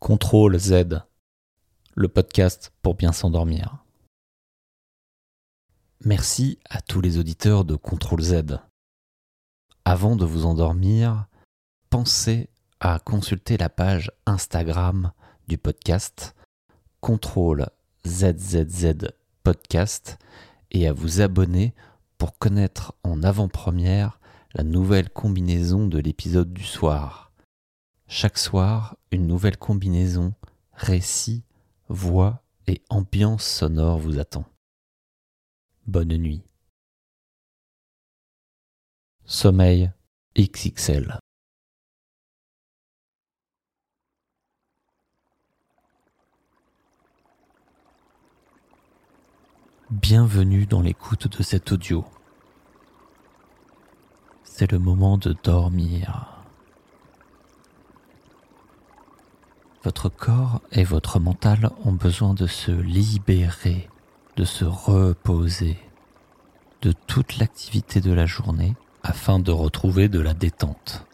Contrôle Z, le podcast pour bien s'endormir. Merci à tous les auditeurs de Contrôle Z. Avant de vous endormir, pensez à consulter la page Instagram du podcast Contrôle ZZZ Podcast et à vous abonner pour connaître en avant-première la nouvelle combinaison de l'épisode du soir. Chaque soir, une nouvelle combinaison, récit, voix et ambiance sonore vous attend. Bonne nuit. Sommeil XXL. Bienvenue dans l'écoute de cet audio. C'est le moment de dormir. Votre corps et votre mental ont besoin de se libérer, de se reposer de toute l'activité de la journée afin de retrouver de la détente.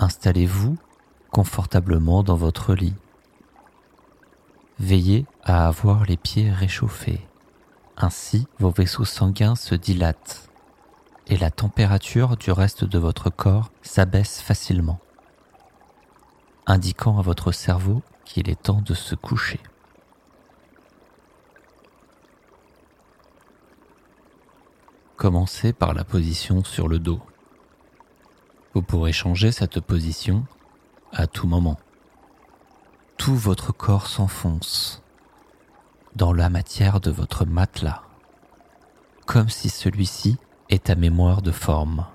Installez-vous confortablement dans votre lit. Veillez à avoir les pieds réchauffés. Ainsi, vos vaisseaux sanguins se dilatent et la température du reste de votre corps s'abaisse facilement, indiquant à votre cerveau qu'il est temps de se coucher. Commencez par la position sur le dos. Vous pourrez changer cette position à tout moment. Tout votre corps s'enfonce dans la matière de votre matelas, comme si celui-ci et ta mémoire de forme.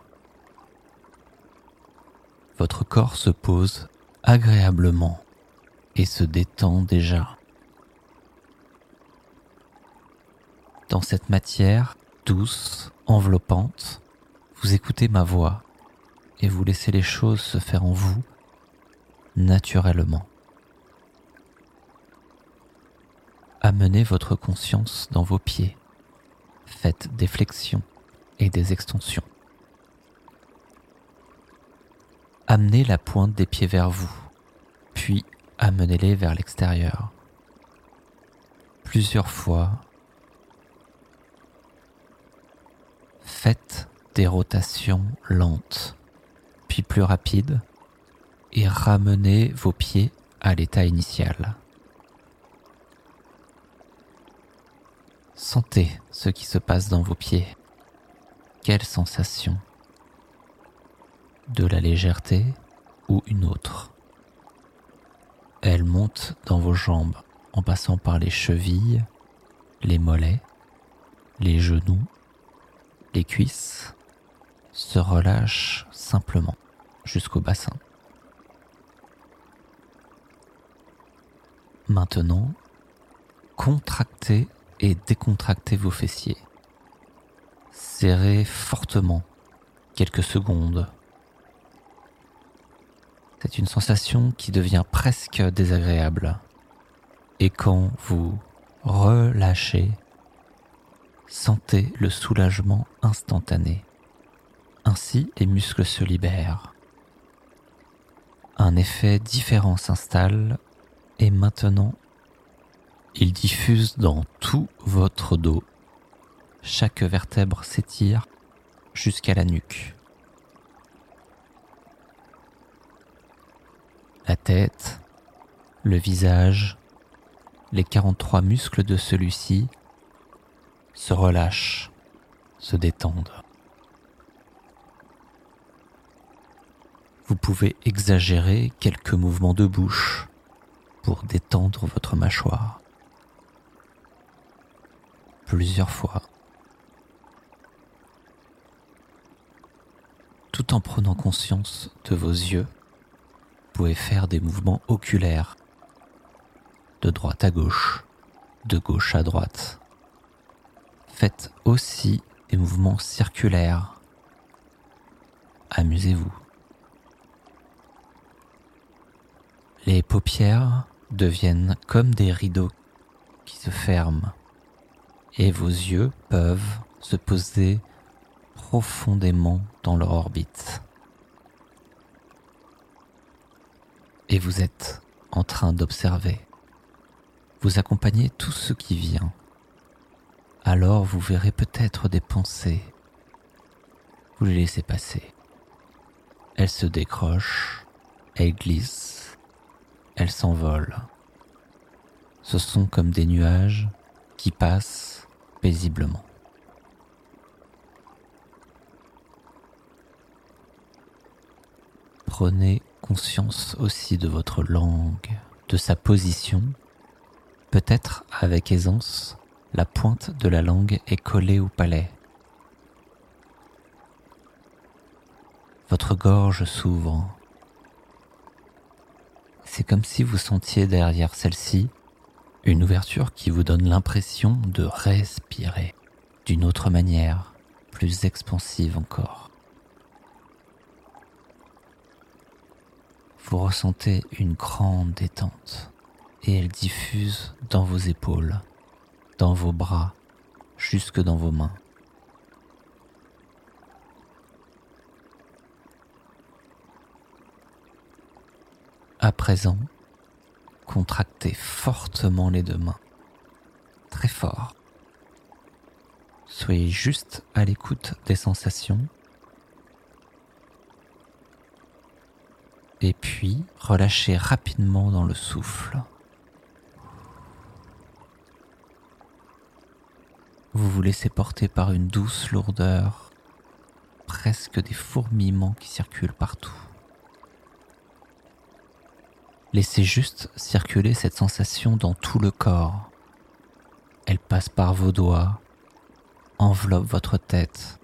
Votre corps se pose agréablement et se détend déjà. Dans cette matière douce, enveloppante, vous écoutez ma voix et vous laissez les choses se faire en vous naturellement. Amenez votre conscience dans vos pieds. Faites des flexions et des extensions. Amenez la pointe des pieds vers vous, puis amenez-les vers l'extérieur. Plusieurs fois, faites des rotations lentes, puis plus rapides, et ramenez vos pieds à l'état initial. Sentez ce qui se passe dans vos pieds. Quelle sensation? De la légèreté ou une autre? Elle monte dans vos jambes en passant par les chevilles, les mollets, les genoux, les cuisses, se relâche simplement jusqu'au bassin. Maintenant, contractez et décontractez vos fessiers. Serrez fortement quelques secondes. C'est une sensation qui devient presque désagréable. Et quand vous relâchez, sentez le soulagement instantané. Ainsi, les muscles se libèrent. Un effet différent s'installe et maintenant, il diffuse dans tout votre dos chaque vertèbre s'étire jusqu'à la nuque. La tête, le visage, les 43 muscles de celui-ci se relâchent, se détendent. Vous pouvez exagérer quelques mouvements de bouche pour détendre votre mâchoire. Plusieurs fois. Tout en prenant conscience de vos yeux, vous pouvez faire des mouvements oculaires, de droite à gauche, de gauche à droite. Faites aussi des mouvements circulaires. Amusez-vous. Les paupières deviennent comme des rideaux qui se ferment et vos yeux peuvent se poser profondément dans leur orbite. et vous êtes en train d'observer. Vous accompagnez tout ce qui vient. Alors vous verrez peut-être des pensées. Vous les laissez passer. Elles se décrochent, elles glissent, elles s'envolent. Ce sont comme des nuages qui passent paisiblement. Prenez conscience aussi de votre langue, de sa position. Peut-être avec aisance, la pointe de la langue est collée au palais. Votre gorge s'ouvre. C'est comme si vous sentiez derrière celle-ci une ouverture qui vous donne l'impression de respirer d'une autre manière, plus expansive encore. Vous ressentez une grande détente et elle diffuse dans vos épaules, dans vos bras, jusque dans vos mains. À présent, contractez fortement les deux mains, très fort. Soyez juste à l'écoute des sensations et puis relâchez rapidement dans le souffle. Vous vous laissez porter par une douce lourdeur, presque des fourmillements qui circulent partout. Laissez juste circuler cette sensation dans tout le corps. Elle passe par vos doigts, enveloppe votre tête,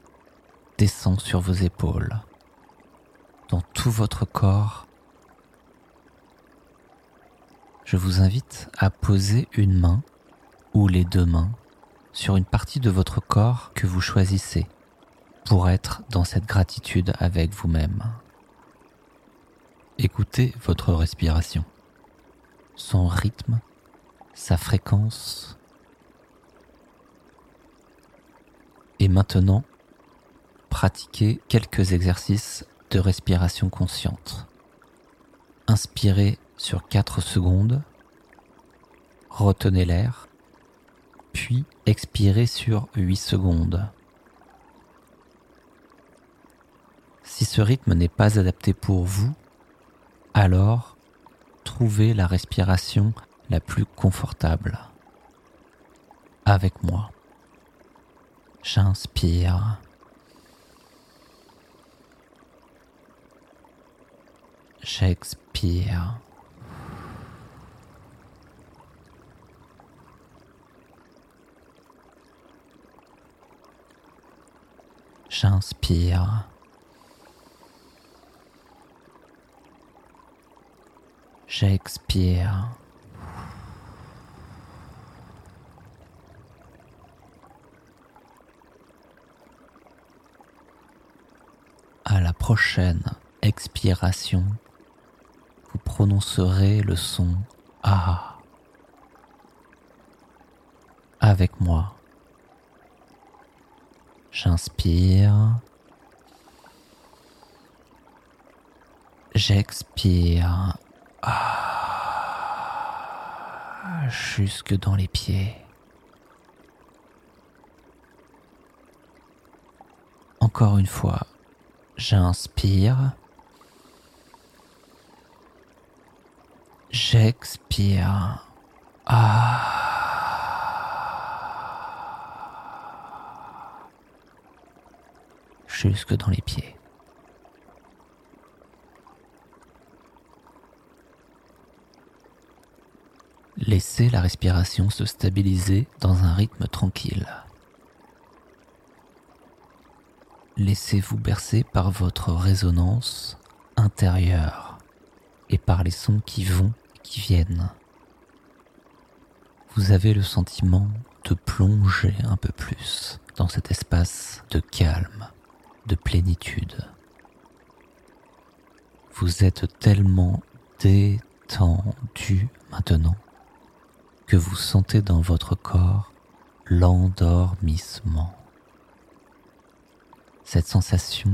descend sur vos épaules dans tout votre corps. Je vous invite à poser une main ou les deux mains sur une partie de votre corps que vous choisissez pour être dans cette gratitude avec vous-même. Écoutez votre respiration, son rythme, sa fréquence. Et maintenant, pratiquez quelques exercices respiration consciente. Inspirez sur 4 secondes, retenez l'air, puis expirez sur 8 secondes. Si ce rythme n'est pas adapté pour vous, alors trouvez la respiration la plus confortable. Avec moi. J'inspire. J'expire. J'inspire. J'expire. À la prochaine expiration vous prononcerez le son Ah avec moi. J'inspire. J'expire. Ah, jusque dans les pieds. Encore une fois, j'inspire. J'expire. Ah. Jusque dans les pieds. Laissez la respiration se stabiliser dans un rythme tranquille. Laissez-vous bercer par votre résonance intérieure et par les sons qui vont qui viennent. Vous avez le sentiment de plonger un peu plus dans cet espace de calme, de plénitude. Vous êtes tellement détendu maintenant que vous sentez dans votre corps l'endormissement. Cette sensation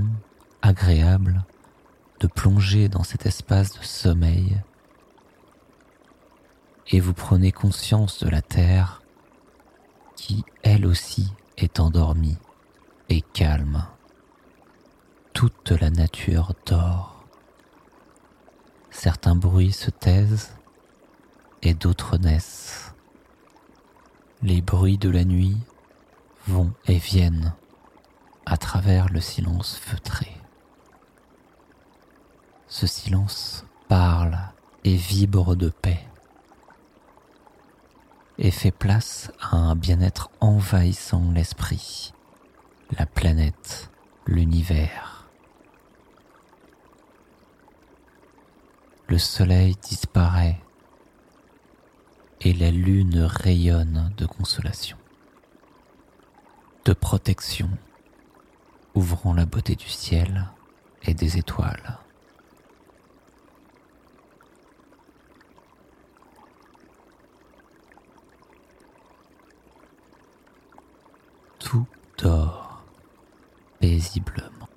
agréable de plonger dans cet espace de sommeil et vous prenez conscience de la Terre qui, elle aussi, est endormie et calme. Toute la nature dort. Certains bruits se taisent et d'autres naissent. Les bruits de la nuit vont et viennent à travers le silence feutré. Ce silence parle et vibre de paix et fait place à un bien-être envahissant l'esprit, la planète, l'univers. Le soleil disparaît et la lune rayonne de consolation, de protection, ouvrant la beauté du ciel et des étoiles. Tout dort paisiblement.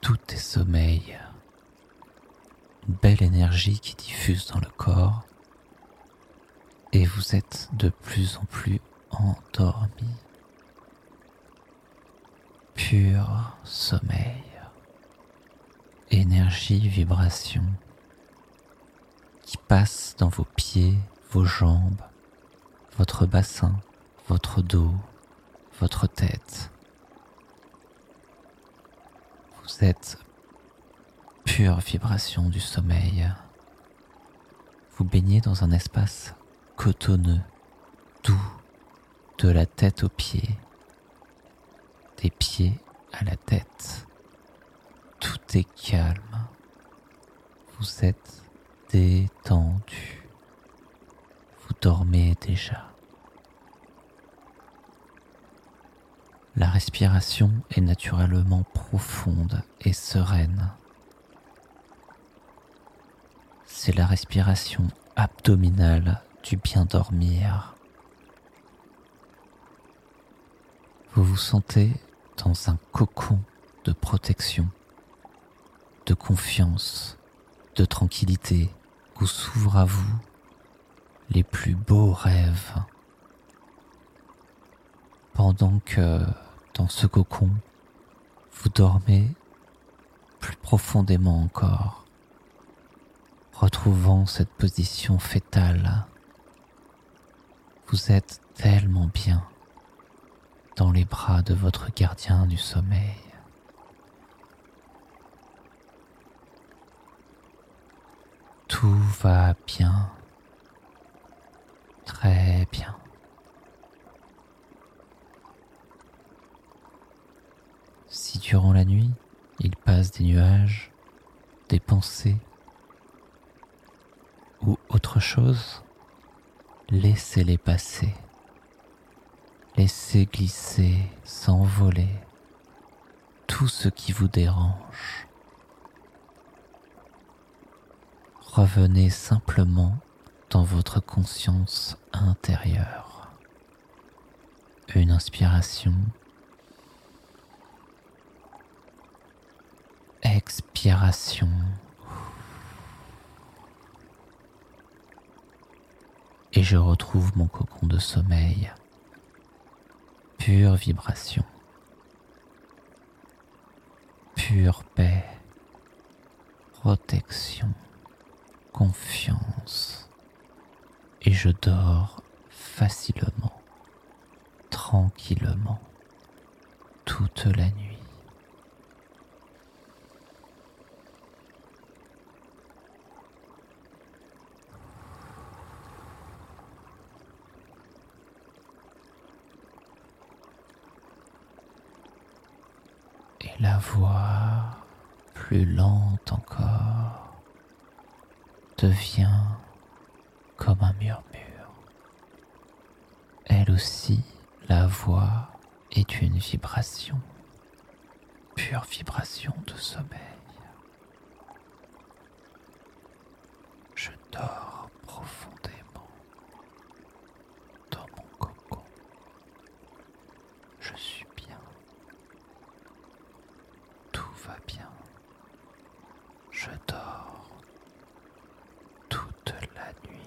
Tout est sommeil. Belle énergie qui diffuse dans le corps et vous êtes de plus en plus endormi. Pur sommeil. Énergie, vibration qui passe dans vos pieds, vos jambes, votre bassin, votre dos, votre tête. Vous êtes pure vibration du sommeil. Vous baignez dans un espace cotonneux, doux, de la tête aux pieds, des pieds à la tête. Tout est calme. Vous êtes détendu. Dormez déjà. La respiration est naturellement profonde et sereine. C'est la respiration abdominale du bien dormir. Vous vous sentez dans un cocon de protection, de confiance, de tranquillité où s'ouvrent à vous les plus beaux rêves. Pendant que dans ce cocon, vous dormez plus profondément encore, retrouvant cette position fétale. Vous êtes tellement bien dans les bras de votre gardien du sommeil. Tout va bien, très bien. Si durant la nuit, il passe des nuages, des pensées ou autre chose, laissez-les passer. Laissez glisser, s'envoler tout ce qui vous dérange. Revenez simplement dans votre conscience intérieure. Une inspiration. Expiration. Et je retrouve mon cocon de sommeil. Pure vibration. Pure paix. Protection. Confiance. Et je dors facilement, tranquillement, toute la nuit. et la voix plus lente encore devient comme un murmure. Elle aussi, la voix est une vibration, pure vibration de sommeil. Je dors profondément dans mon cocon. Je suis bien. Tout va bien. Je dors la nuit.